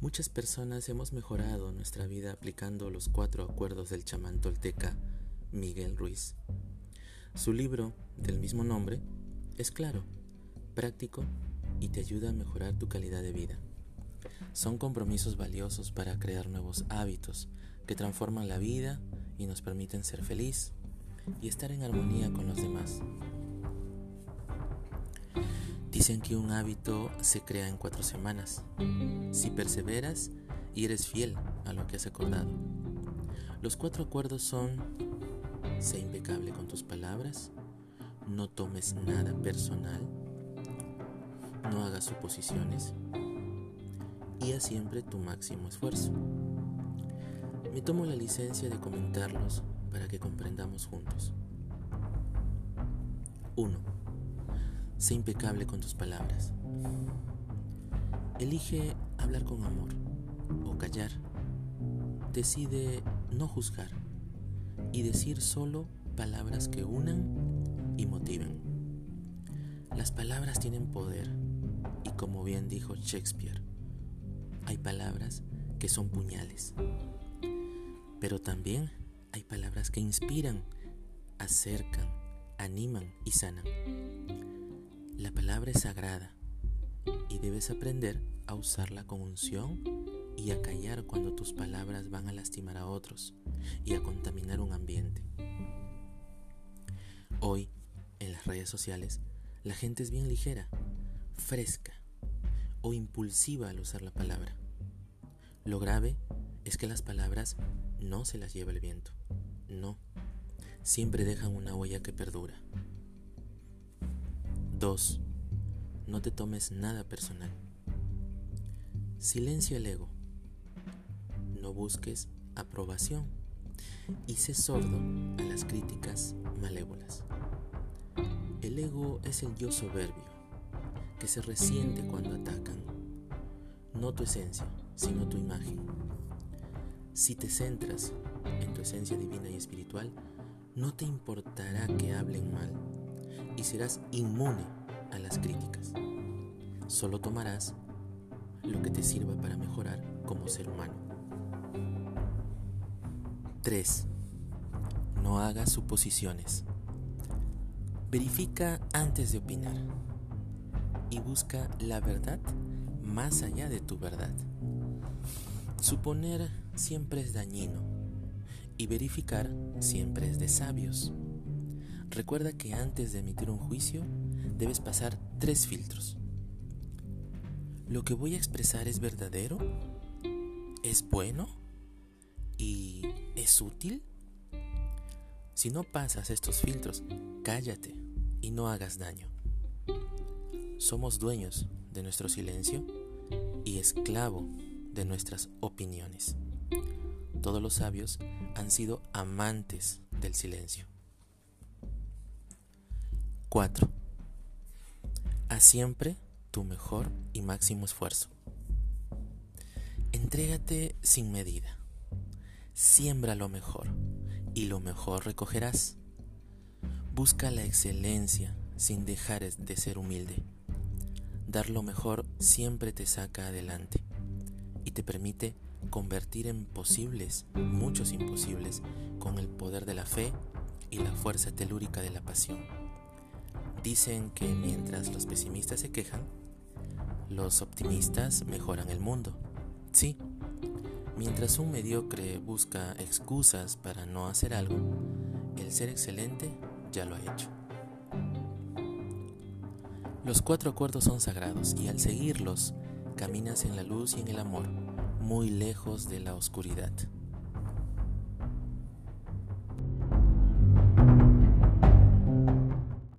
Muchas personas hemos mejorado nuestra vida aplicando los cuatro acuerdos del chamán tolteca Miguel Ruiz. Su libro, del mismo nombre, es claro, práctico y te ayuda a mejorar tu calidad de vida. Son compromisos valiosos para crear nuevos hábitos que transforman la vida y nos permiten ser feliz y estar en armonía con los demás. Que un hábito se crea en cuatro semanas, si perseveras y eres fiel a lo que has acordado. Los cuatro acuerdos son, sé impecable con tus palabras, no tomes nada personal, no hagas suposiciones y haz siempre tu máximo esfuerzo. Me tomo la licencia de comentarlos para que comprendamos juntos. 1 Sé impecable con tus palabras. Elige hablar con amor o callar. Decide no juzgar y decir solo palabras que unan y motiven. Las palabras tienen poder y como bien dijo Shakespeare, hay palabras que son puñales, pero también hay palabras que inspiran, acercan, animan y sanan. La palabra es sagrada y debes aprender a usarla con unción y a callar cuando tus palabras van a lastimar a otros y a contaminar un ambiente. Hoy, en las redes sociales, la gente es bien ligera, fresca o impulsiva al usar la palabra. Lo grave es que las palabras no se las lleva el viento, no, siempre dejan una huella que perdura. 2. No te tomes nada personal. Silencio el ego. No busques aprobación y sé sordo a las críticas malévolas. El ego es el yo soberbio que se resiente cuando atacan. No tu esencia, sino tu imagen. Si te centras en tu esencia divina y espiritual, no te importará que hablen mal y serás inmune a las críticas. Solo tomarás lo que te sirva para mejorar como ser humano. 3. No hagas suposiciones. Verifica antes de opinar y busca la verdad más allá de tu verdad. Suponer siempre es dañino y verificar siempre es de sabios. Recuerda que antes de emitir un juicio debes pasar tres filtros. ¿Lo que voy a expresar es verdadero? ¿Es bueno? ¿Y es útil? Si no pasas estos filtros, cállate y no hagas daño. Somos dueños de nuestro silencio y esclavo de nuestras opiniones. Todos los sabios han sido amantes del silencio. 4. Haz siempre tu mejor y máximo esfuerzo. Entrégate sin medida. Siembra lo mejor y lo mejor recogerás. Busca la excelencia sin dejar de ser humilde. Dar lo mejor siempre te saca adelante y te permite convertir en posibles muchos imposibles con el poder de la fe y la fuerza telúrica de la pasión. Dicen que mientras los pesimistas se quejan, los optimistas mejoran el mundo. Sí, mientras un mediocre busca excusas para no hacer algo, el ser excelente ya lo ha hecho. Los cuatro acuerdos son sagrados y al seguirlos caminas en la luz y en el amor, muy lejos de la oscuridad.